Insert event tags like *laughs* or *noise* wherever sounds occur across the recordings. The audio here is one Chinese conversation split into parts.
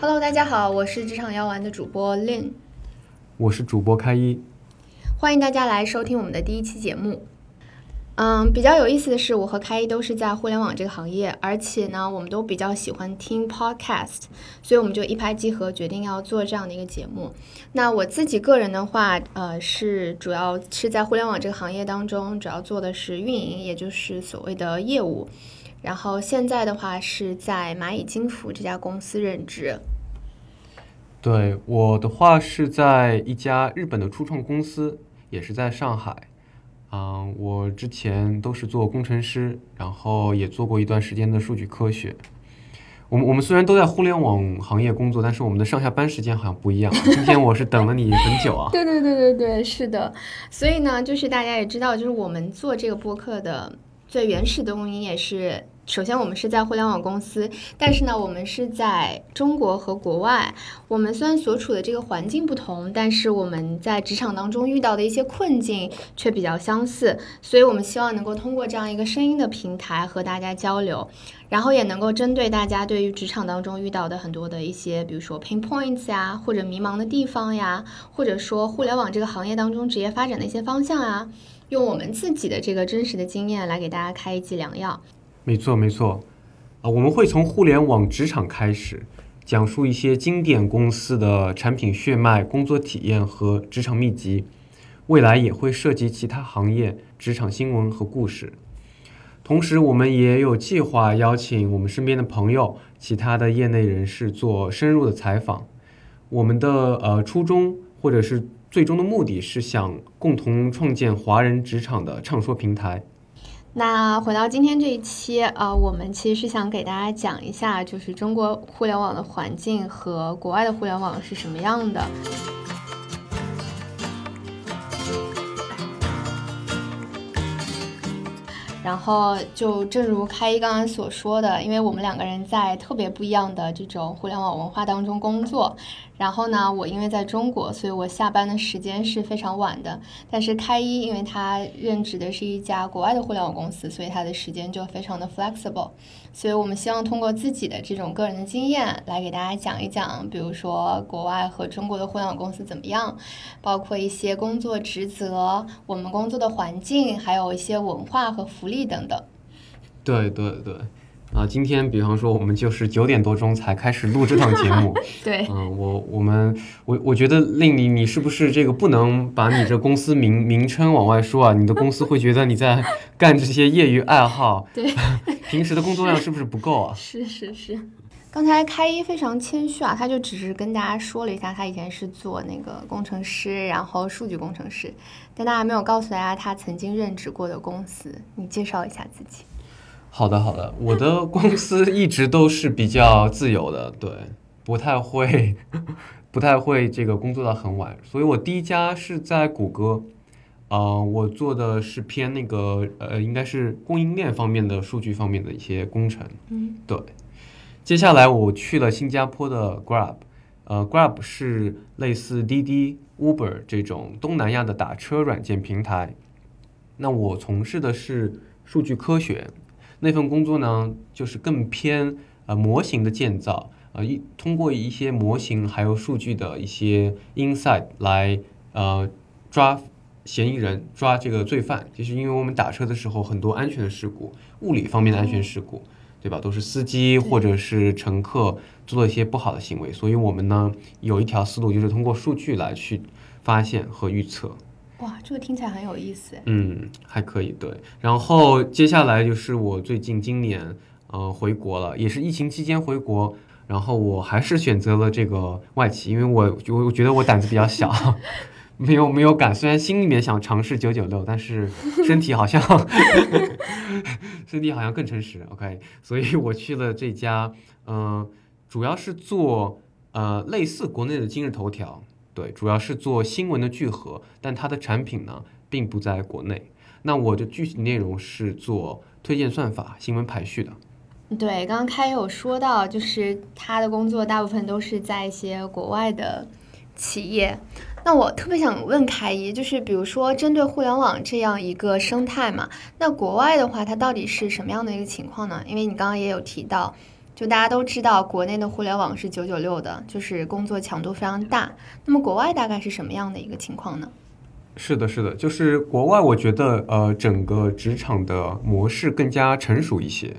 Hello，大家好，我是职场药丸的主播 Lin，我是主播开一，欢迎大家来收听我们的第一期节目。嗯，比较有意思的是，我和开一都是在互联网这个行业，而且呢，我们都比较喜欢听 podcast，所以我们就一拍即合，决定要做这样的一个节目。那我自己个人的话，呃，是主要是在互联网这个行业当中，主要做的是运营，也就是所谓的业务。然后现在的话是在蚂蚁金服这家公司任职。对，我的话是在一家日本的初创公司，也是在上海。嗯，我之前都是做工程师，然后也做过一段时间的数据科学。我们我们虽然都在互联网行业工作，但是我们的上下班时间好像不一样。今天我是等了你很久啊。*laughs* 对对对对对，是的。所以呢，就是大家也知道，就是我们做这个播客的最原始的动因也是。首先，我们是在互联网公司，但是呢，我们是在中国和国外。我们虽然所处的这个环境不同，但是我们在职场当中遇到的一些困境却比较相似。所以，我们希望能够通过这样一个声音的平台和大家交流，然后也能够针对大家对于职场当中遇到的很多的一些，比如说 pain points 呀，或者迷茫的地方呀，或者说互联网这个行业当中职业发展的一些方向啊，用我们自己的这个真实的经验来给大家开一剂良药。没错，没错，啊，我们会从互联网职场开始，讲述一些经典公司的产品血脉、工作体验和职场秘籍。未来也会涉及其他行业职场新闻和故事。同时，我们也有计划邀请我们身边的朋友、其他的业内人士做深入的采访。我们的呃初衷或者是最终的目的是想共同创建华人职场的畅说平台。那回到今天这一期，呃，我们其实是想给大家讲一下，就是中国互联网的环境和国外的互联网是什么样的。然后就正如开一刚刚所说的，因为我们两个人在特别不一样的这种互联网文化当中工作。然后呢，我因为在中国，所以我下班的时间是非常晚的。但是开一，因为他任职的是一家国外的互联网公司，所以他的时间就非常的 flexible。所以我们希望通过自己的这种个人的经验来给大家讲一讲，比如说国外和中国的互联网公司怎么样，包括一些工作职责、我们工作的环境，还有一些文化和福利等等。对对对。啊，今天比方说我们就是九点多钟才开始录这档节目。*laughs* 对，嗯，我我们我我觉得令你你是不是这个不能把你这公司名名称往外说啊？你的公司会觉得你在干这些业余爱好。*laughs* 对，平时的工作量是不是不够啊？是是是。刚才开一非常谦虚啊，他就只是跟大家说了一下，他以前是做那个工程师，然后数据工程师，但他还没有告诉大家他曾经任职过的公司。你介绍一下自己。好的，好的，我的公司一直都是比较自由的，对，不太会，*laughs* 不太会这个工作到很晚，所以我第一家是在谷歌，啊，我做的是偏那个呃，应该是供应链方面的数据方面的一些工程，嗯，对，接下来我去了新加坡的 Grab，呃，Grab 是类似滴滴、Uber 这种东南亚的打车软件平台，那我从事的是数据科学。那份工作呢，就是更偏呃模型的建造，呃一通过一些模型还有数据的一些 insight 来呃抓嫌疑人，抓这个罪犯。就是因为我们打车的时候很多安全的事故，物理方面的安全事故，对吧？都是司机或者是乘客做了一些不好的行为，所以我们呢有一条思路，就是通过数据来去发现和预测。哇，这个听起来很有意思。嗯，还可以对。然后接下来就是我最近今年呃回国了，也是疫情期间回国。然后我还是选择了这个外企，因为我我我觉得我胆子比较小，*laughs* 没有没有敢。虽然心里面想尝试九九六，但是身体好像 *laughs* 身体好像更诚实。OK，所以我去了这家，嗯，主要是做呃类似国内的今日头条。对，主要是做新闻的聚合，但它的产品呢，并不在国内。那我的具体内容是做推荐算法、新闻排序的。对，刚刚开有说到，就是他的工作大部分都是在一些国外的企业。那我特别想问开一，就是比如说针对互联网这样一个生态嘛，那国外的话，它到底是什么样的一个情况呢？因为你刚刚也有提到。就大家都知道，国内的互联网是九九六的，就是工作强度非常大。那么国外大概是什么样的一个情况呢？是的，是的，就是国外，我觉得呃，整个职场的模式更加成熟一些。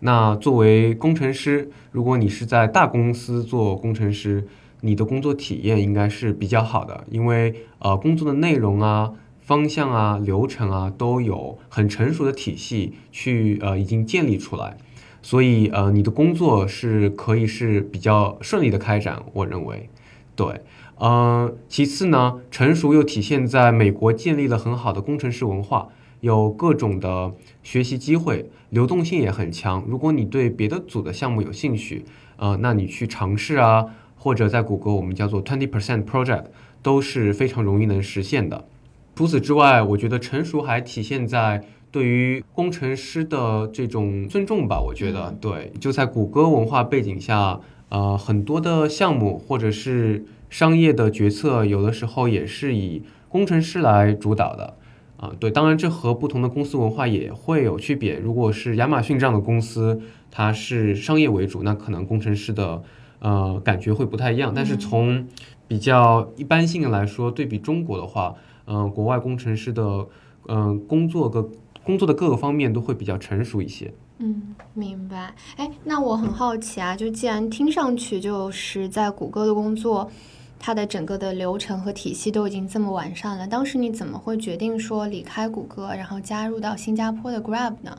那作为工程师，如果你是在大公司做工程师，你的工作体验应该是比较好的，因为呃，工作的内容啊、方向啊、流程啊，都有很成熟的体系去呃已经建立出来。所以，呃，你的工作是可以是比较顺利的开展，我认为，对，呃，其次呢，成熟又体现在美国建立了很好的工程师文化，有各种的学习机会，流动性也很强。如果你对别的组的项目有兴趣，呃，那你去尝试啊，或者在谷歌我们叫做 twenty percent project 都是非常容易能实现的。除此之外，我觉得成熟还体现在。对于工程师的这种尊重吧，我觉得对，就在谷歌文化背景下，呃，很多的项目或者是商业的决策，有的时候也是以工程师来主导的，啊，对，当然这和不同的公司文化也会有区别。如果是亚马逊这样的公司，它是商业为主，那可能工程师的呃感觉会不太一样。但是从比较一般性的来说，对比中国的话，嗯，国外工程师的嗯工作个。工作的各个方面都会比较成熟一些。嗯，明白。哎，那我很好奇啊，就既然听上去就是在谷歌的工作，它的整个的流程和体系都已经这么完善了，当时你怎么会决定说离开谷歌，然后加入到新加坡的 Grab 呢？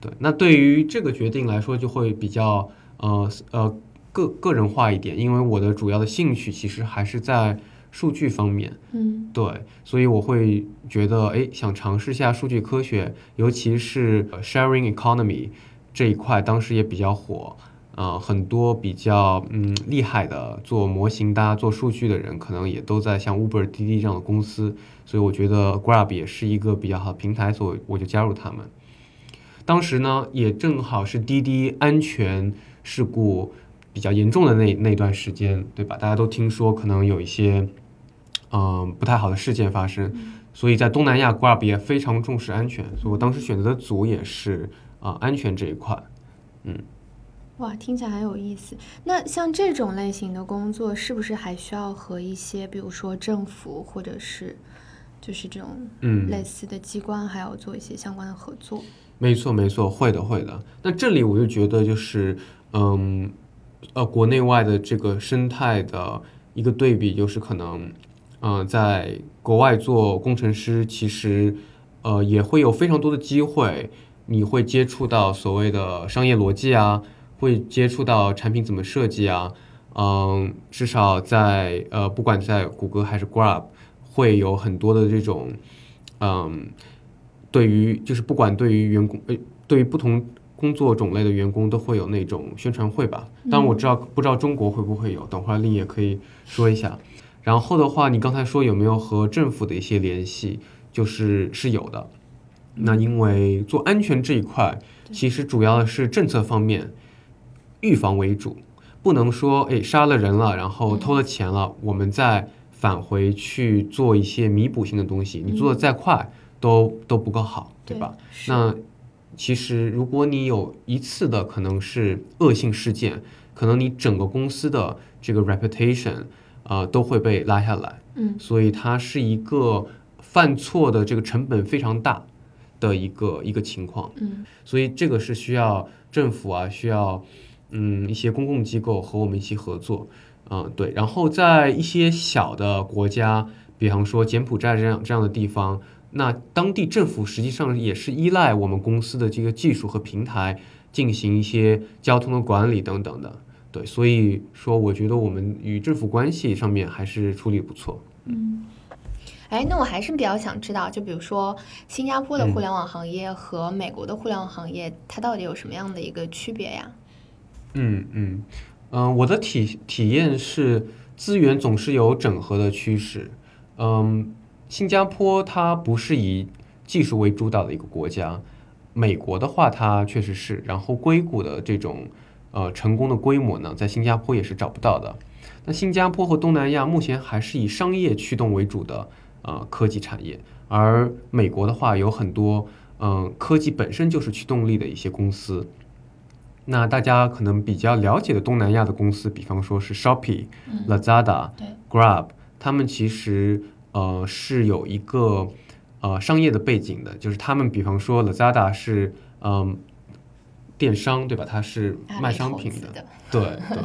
对，那对于这个决定来说，就会比较呃呃个个人化一点，因为我的主要的兴趣其实还是在。数据方面，嗯，对，所以我会觉得，哎，想尝试下数据科学，尤其是 sharing economy 这一块，当时也比较火，啊，很多比较嗯厉害的做模型的、做数据的人，可能也都在像 Uber、滴滴这样的公司，所以我觉得 Grab 也是一个比较好的平台，所以我就加入他们。当时呢，也正好是滴滴安全事故比较严重的那那段时间，对吧？大家都听说可能有一些。嗯，不太好的事件发生，所以在东南亚，Grab 也非常重视安全，所以我当时选择的组也是啊安全这一块。嗯，哇，听起来很有意思。那像这种类型的工作，是不是还需要和一些，比如说政府或者是就是这种嗯类似的机关，还要做一些相关的合作？没错，没错，会的，会的。那这里我就觉得就是嗯呃国内外的这个生态的一个对比，就是可能。嗯，在国外做工程师，其实，呃，也会有非常多的机会，你会接触到所谓的商业逻辑啊，会接触到产品怎么设计啊，嗯，至少在呃，不管在谷歌还是 Grab，会有很多的这种，嗯，对于就是不管对于员工，呃，对于不同工作种类的员工，都会有那种宣传会吧。当然我知道，不知道中国会不会有，等会儿丽也可以说一下。然后的话，你刚才说有没有和政府的一些联系？就是是有的。那因为做安全这一块，其实主要的是政策方面，预防为主，不能说哎杀了人了，然后偷了钱了，我们再返回去做一些弥补性的东西。你做的再快，都都不够好，对吧？那其实如果你有一次的可能是恶性事件，可能你整个公司的这个 reputation。啊，都会被拉下来，嗯，所以它是一个犯错的这个成本非常大的一个一个情况，嗯，所以这个是需要政府啊，需要嗯一些公共机构和我们一起合作，嗯，对，然后在一些小的国家，比方说柬埔寨这样这样的地方，那当地政府实际上也是依赖我们公司的这个技术和平台进行一些交通的管理等等的。对，所以说，我觉得我们与政府关系上面还是处理不错。嗯，哎，那我还是比较想知道，就比如说新加坡的互联网行业和美国的互联网行业，它到底有什么样的一个区别呀？嗯嗯嗯，我的体体验是资源总是有整合的趋势。嗯，新加坡它不是以技术为主导的一个国家，美国的话它确实是，然后硅谷的这种。呃，成功的规模呢，在新加坡也是找不到的。那新加坡和东南亚目前还是以商业驱动为主的呃科技产业，而美国的话有很多嗯科技本身就是驱动力的一些公司。那大家可能比较了解的东南亚的公司，比方说是 Shopee、Lazada、Grab，他们其实呃是有一个呃商业的背景的，就是他们比方说 Lazada 是嗯、电商对吧？它是卖商品的，*laughs* 对对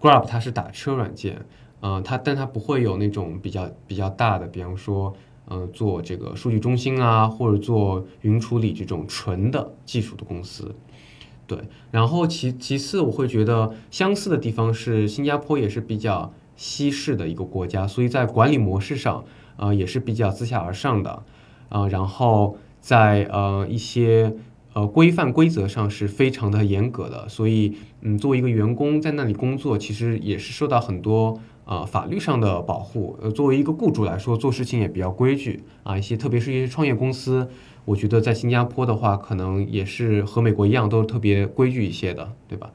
，Grab 它是打车软件，嗯、它但它不会有那种比较比较大的，比方说，嗯、做这个数据中心啊，或者做云处理这种纯的技术的公司。对，然后其其次，我会觉得相似的地方是新加坡也是比较西式的一个国家，所以在管理模式上，呃，也是比较自下而上的，呃，然后在呃一些呃规范规则上是非常的严格的，所以嗯，作为一个员工在那里工作，其实也是受到很多呃法律上的保护。呃，作为一个雇主来说，做事情也比较规矩啊，一些特别是一些创业公司。我觉得在新加坡的话，可能也是和美国一样，都是特别规矩一些的，对吧？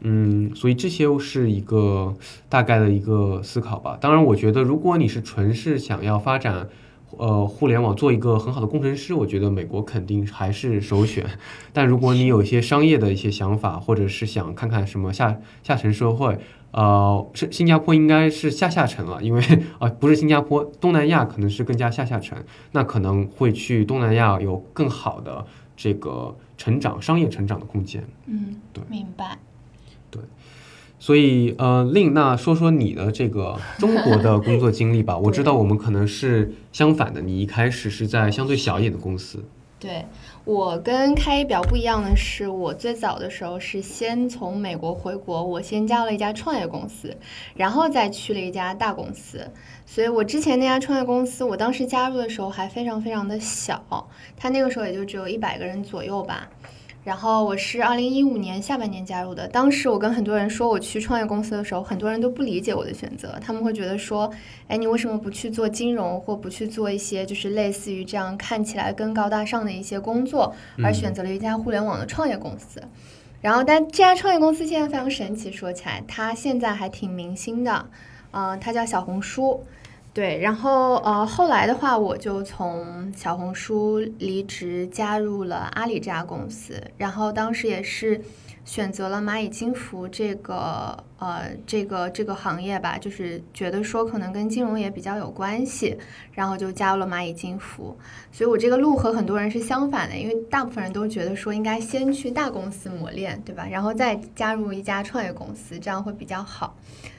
嗯，所以这些是一个大概的一个思考吧。当然，我觉得如果你是纯是想要发展，呃，互联网做一个很好的工程师，我觉得美国肯定还是首选。但如果你有一些商业的一些想法，或者是想看看什么下下层社会，呃，是新加坡应该是下下层了，因为啊、不是新加坡，东南亚可能是更加下下层，那可能会去东南亚有更好的这个成长、商业成长的空间。嗯，对明白。所以，呃，令那说说你的这个中国的工作经历吧。*laughs* 我知道我们可能是相反的，你一开始是在相对小一点的公司，对我跟开一比较不一样的是，我最早的时候是先从美国回国，我先加了一家创业公司，然后再去了一家大公司。所以我之前那家创业公司，我当时加入的时候还非常非常的小，它那个时候也就只有一百个人左右吧。然后我是二零一五年下半年加入的。当时我跟很多人说我去创业公司的时候，很多人都不理解我的选择，他们会觉得说，哎，你为什么不去做金融，或不去做一些就是类似于这样看起来更高大上的一些工作，而选择了一家互联网的创业公司？然后，但这家创业公司现在非常神奇，说起来，它现在还挺明星的，呃，它叫小红书。对，然后呃，后来的话，我就从小红书离职，加入了阿里这家公司。然后当时也是选择了蚂蚁金服这个呃这个这个行业吧，就是觉得说可能跟金融也比较有关系，然后就加入了蚂蚁金服。所以我这个路和很多人是相反的，因为大部分人都觉得说应该先去大公司磨练，对吧？然后再加入一家创业公司，这样会比较好。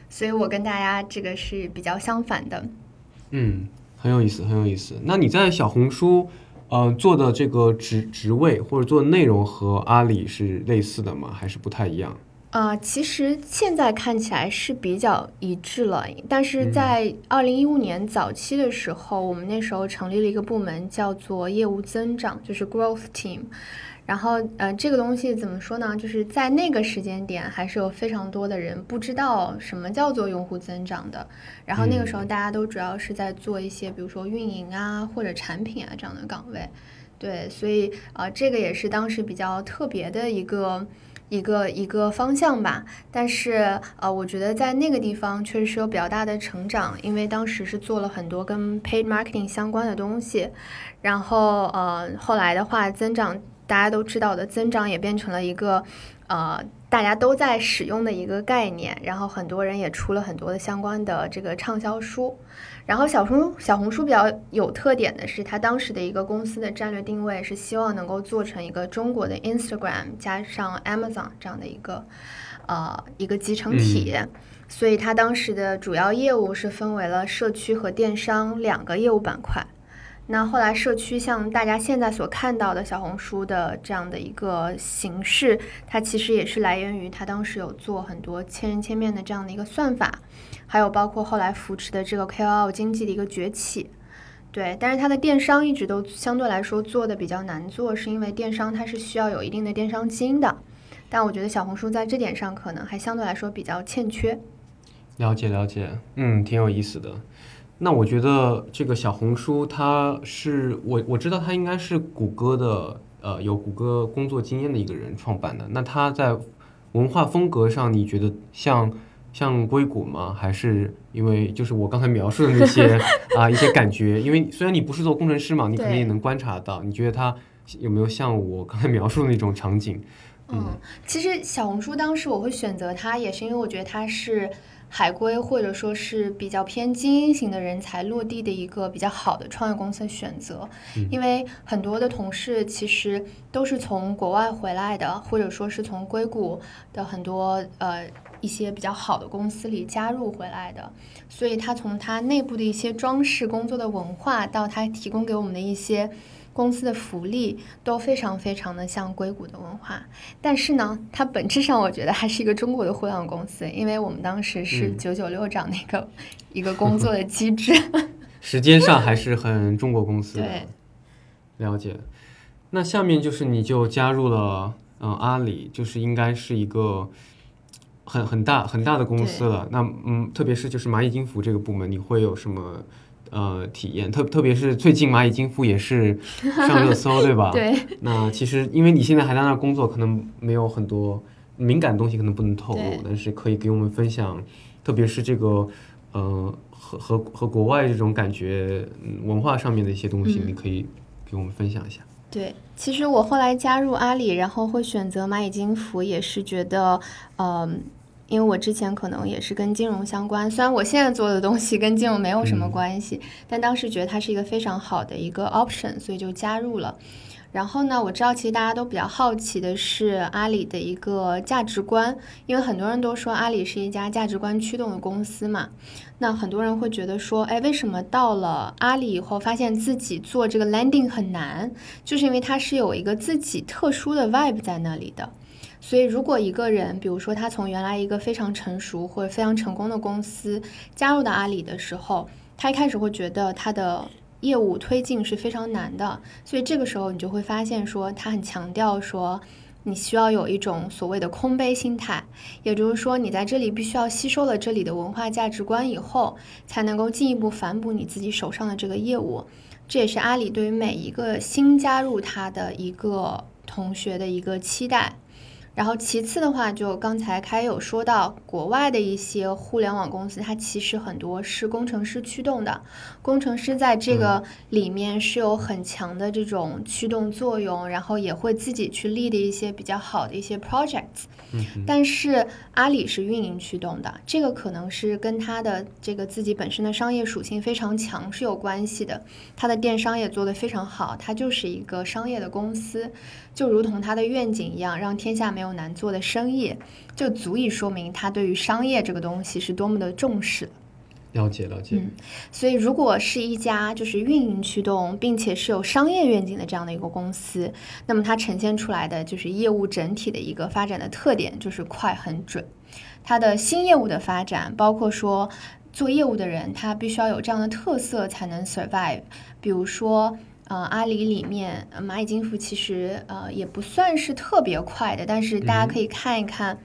所以我跟大家这个是比较相反的。嗯，很有意思，很有意思。那你在小红书，呃，做的这个职职位或者做的内容和阿里是类似的吗？还是不太一样？呃，其实现在看起来是比较一致了，但是在二零一五年早期的时候，我们那时候成立了一个部门，叫做业务增长，就是 growth team。然后，呃，这个东西怎么说呢？就是在那个时间点，还是有非常多的人不知道什么叫做用户增长的。然后那个时候，大家都主要是在做一些，比如说运营啊，或者产品啊这样的岗位。对，所以呃，这个也是当时比较特别的一个一个一个方向吧。但是呃，我觉得在那个地方确实是有比较大的成长，因为当时是做了很多跟 paid marketing 相关的东西。然后呃，后来的话，增长大家都知道的，增长也变成了一个呃大家都在使用的一个概念。然后很多人也出了很多的相关的这个畅销书。然后小红小红书比较有特点的是，它当时的一个公司的战略定位是希望能够做成一个中国的 Instagram 加上 Amazon 这样的一个呃一个集成体。所以它当时的主要业务是分为了社区和电商两个业务板块。那后来社区像大家现在所看到的小红书的这样的一个形式，它其实也是来源于它当时有做很多千人千面的这样的一个算法，还有包括后来扶持的这个 KOL 经济的一个崛起。对，但是它的电商一直都相对来说做的比较难做，是因为电商它是需要有一定的电商基因的。但我觉得小红书在这点上可能还相对来说比较欠缺。了解了解，嗯，挺有意思的。那我觉得这个小红书，它是我我知道它应该是谷歌的，呃，有谷歌工作经验的一个人创办的。那它在文化风格上，你觉得像像硅谷吗？还是因为就是我刚才描述的那些 *laughs* 啊一些感觉？因为虽然你不是做工程师嘛，你肯定也能观察到。你觉得它有没有像我刚才描述的那种场景？嗯，其实小红书当时我会选择它，也是因为我觉得它是海归或者说是比较偏精英型的人才落地的一个比较好的创业公司的选择。因为很多的同事其实都是从国外回来的，或者说是从硅谷的很多呃一些比较好的公司里加入回来的，所以他从他内部的一些装饰工作的文化到他提供给我们的一些。公司的福利都非常非常的像硅谷的文化，但是呢，它本质上我觉得还是一个中国的互联网公司，因为我们当时是九九六这样的一个一个工作的机制，*laughs* 时间上还是很中国公司。对，了解。那下面就是你就加入了嗯阿里，就是应该是一个很很大很大的公司了。那嗯，特别是就是蚂蚁金服这个部门，你会有什么？呃，体验特特别是最近蚂蚁金服也是上热搜，对吧？*laughs* 对。那其实因为你现在还在那工作，可能没有很多敏感东西，可能不能透露，但是可以给我们分享，特别是这个呃和和和国外这种感觉文化上面的一些东西，你可以给我们分享一下。对，其实我后来加入阿里，然后会选择蚂蚁金服，也是觉得嗯。因为我之前可能也是跟金融相关，虽然我现在做的东西跟金融没有什么关系，但当时觉得它是一个非常好的一个 option，所以就加入了。然后呢，我知道其实大家都比较好奇的是阿里的一个价值观，因为很多人都说阿里是一家价值观驱动的公司嘛。那很多人会觉得说，哎，为什么到了阿里以后，发现自己做这个 landing 很难？就是因为它是有一个自己特殊的 vibe 在那里的。所以，如果一个人，比如说他从原来一个非常成熟或者非常成功的公司加入到阿里的时候，他一开始会觉得他的业务推进是非常难的。所以这个时候，你就会发现说，他很强调说，你需要有一种所谓的空杯心态，也就是说，你在这里必须要吸收了这里的文化价值观以后，才能够进一步反哺你自己手上的这个业务。这也是阿里对于每一个新加入他的一个同学的一个期待。然后其次的话，就刚才开有说到，国外的一些互联网公司，它其实很多是工程师驱动的，工程师在这个里面是有很强的这种驱动作用，然后也会自己去立的一些比较好的一些 projects。但是阿里是运营驱动的，这个可能是跟它的这个自己本身的商业属性非常强是有关系的。它的电商也做得非常好，它就是一个商业的公司，就如同他的愿景一样，让天下没有难做的生意，就足以说明他对于商业这个东西是多么的重视。了解了解，嗯，所以如果是一家就是运营驱动，并且是有商业愿景的这样的一个公司，那么它呈现出来的就是业务整体的一个发展的特点，就是快很准。它的新业务的发展，包括说做业务的人，他必须要有这样的特色才能 survive。比如说，呃，阿里里面蚂蚁金服其实呃也不算是特别快的，但是大家可以看一看。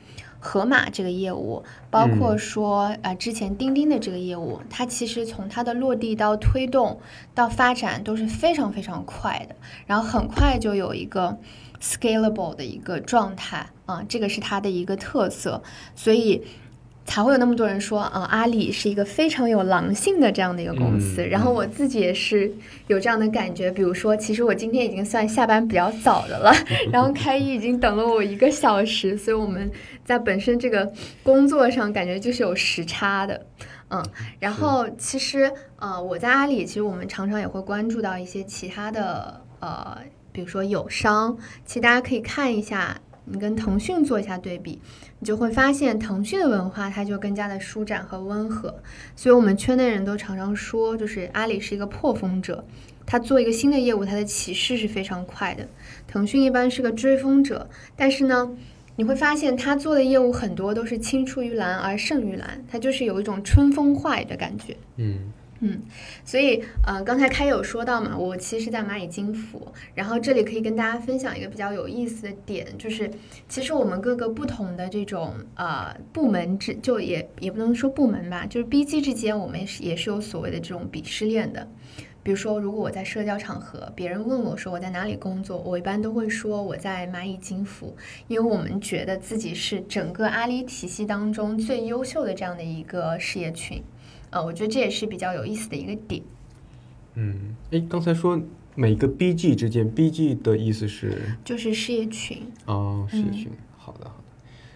盒马这个业务，包括说呃之前钉钉的这个业务，它其实从它的落地到推动到发展都是非常非常快的，然后很快就有一个 scalable 的一个状态啊，这个是它的一个特色，所以。才会有那么多人说，啊，阿里是一个非常有狼性的这样的一个公司。然后我自己也是有这样的感觉。比如说，其实我今天已经算下班比较早的了，*laughs* 然后开一已经等了我一个小时，所以我们在本身这个工作上感觉就是有时差的，嗯。然后其实，呃，我在阿里，其实我们常常也会关注到一些其他的，呃，比如说友商，其实大家可以看一下。你跟腾讯做一下对比，你就会发现腾讯的文化它就更加的舒展和温和。所以，我们圈内人都常常说，就是阿里是一个破风者，他做一个新的业务，它的起势是非常快的。腾讯一般是个追风者，但是呢，你会发现他做的业务很多都是青出于蓝而胜于蓝，它就是有一种春风化雨的感觉。嗯。嗯，所以呃，刚才开有说到嘛，我其实在蚂蚁金服，然后这里可以跟大家分享一个比较有意思的点，就是其实我们各个不同的这种呃部门之，就也也不能说部门吧，就是 BG 之间，我们也是也是有所谓的这种鄙视链的。比如说，如果我在社交场合，别人问我说我在哪里工作，我一般都会说我在蚂蚁金服，因为我们觉得自己是整个阿里体系当中最优秀的这样的一个事业群。呃，我觉得这也是比较有意思的一个点。嗯，哎，刚才说每个 BG 之间，BG 的意思是就是事业群。哦，事业群，好的好的，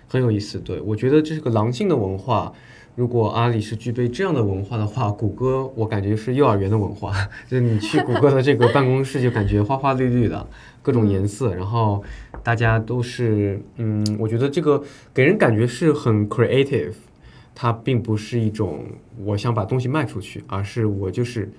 很有意思。对我觉得这是个狼性的文化。如果阿里是具备这样的文化的话，谷歌我感觉是幼儿园的文化，*laughs* 就是你去谷歌的这个办公室就感觉花花绿绿的，各种颜色，然后大家都是，嗯，我觉得这个给人感觉是很 creative，它并不是一种我想把东西卖出去，而是我就是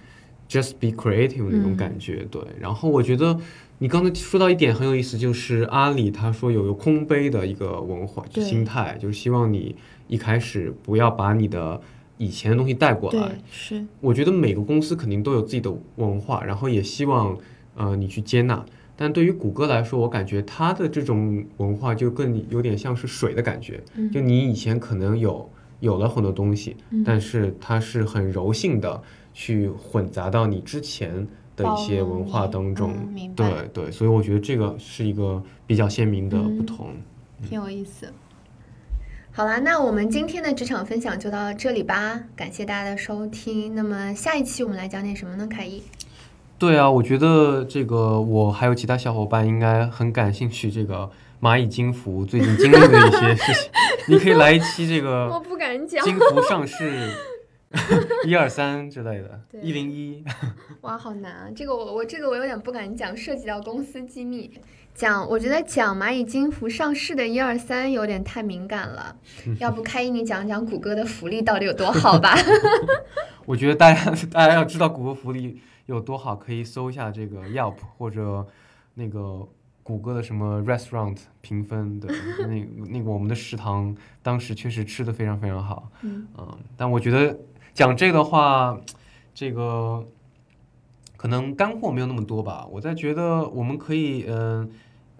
just be creative 那种感觉，对。然后我觉得你刚才说到一点很有意思，就是阿里他说有个空杯的一个文化对心态，就是希望你一开始不要把你的以前的东西带过来，，是，我觉得每个公司肯定都有自己的文化，然后也希望呃你去接纳。但对于谷歌来说，我感觉它的这种文化就更有点像是水的感觉，嗯就你以前可能有有了很多东西，嗯但是它是很柔性的去混杂到你之前的一些文化当中。嗯明白对对，所以我觉得这个是一个比较鲜明的不嗯同。挺有意思。好啦，那我们今天的职场分享就到这里吧，感谢大家的收听。那么下一期我们来讲点什么呢？凯伊，对啊，我觉得这个我还有其他小伙伴应该很感兴趣，这个蚂蚁金服最近经历的一些事情，你可以来一期这个 *laughs* 我不敢讲金服上市 *laughs* 一二三之类的，一零一。*laughs* 哇，好难啊！这个我我这个我有点不敢讲，涉及到公司机密。讲，我觉得讲蚂蚁金服上市的一二三有点太敏感了，要不开一你讲讲谷歌的福利到底有多好吧？我觉得大家大家要知道谷歌福利有多好，可以搜一下这个 Yelp 或者那个谷歌的什么 restaurant 评分的，那 *laughs* 那个我们的食堂当时确实吃的非常非常好。嗯但我觉得讲这个的话，这个可能干货没有那么多吧。我在觉得我们可以，嗯、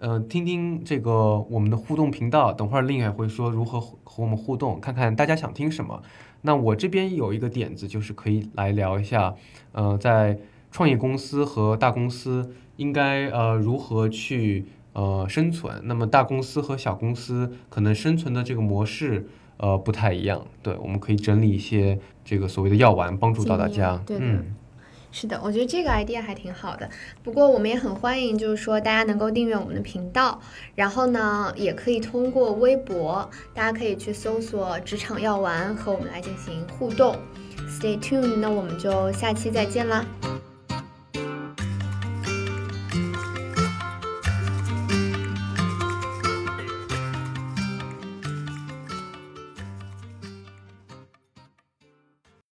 嗯、听听这个我们的互动频道，等会儿另也会说如何和和我们互动，看看大家想听什么。那我这边有一个点子，就是可以来聊一下，呃，在创业公司和大公司应该呃如何去呃生存。那么大公司和小公司可能生存的这个模式呃不太一样。对，我们可以整理一些这个所谓的药丸，帮助到大家。嗯，是的，我觉得这个 idea 还挺好的。不过我们也很欢迎，就是说大家能够订阅我们的频道，然后呢，也可以通过微博，大家可以去搜索“职场药丸”和我们来进行互动。Stay tuned，那我们就下期再见啦。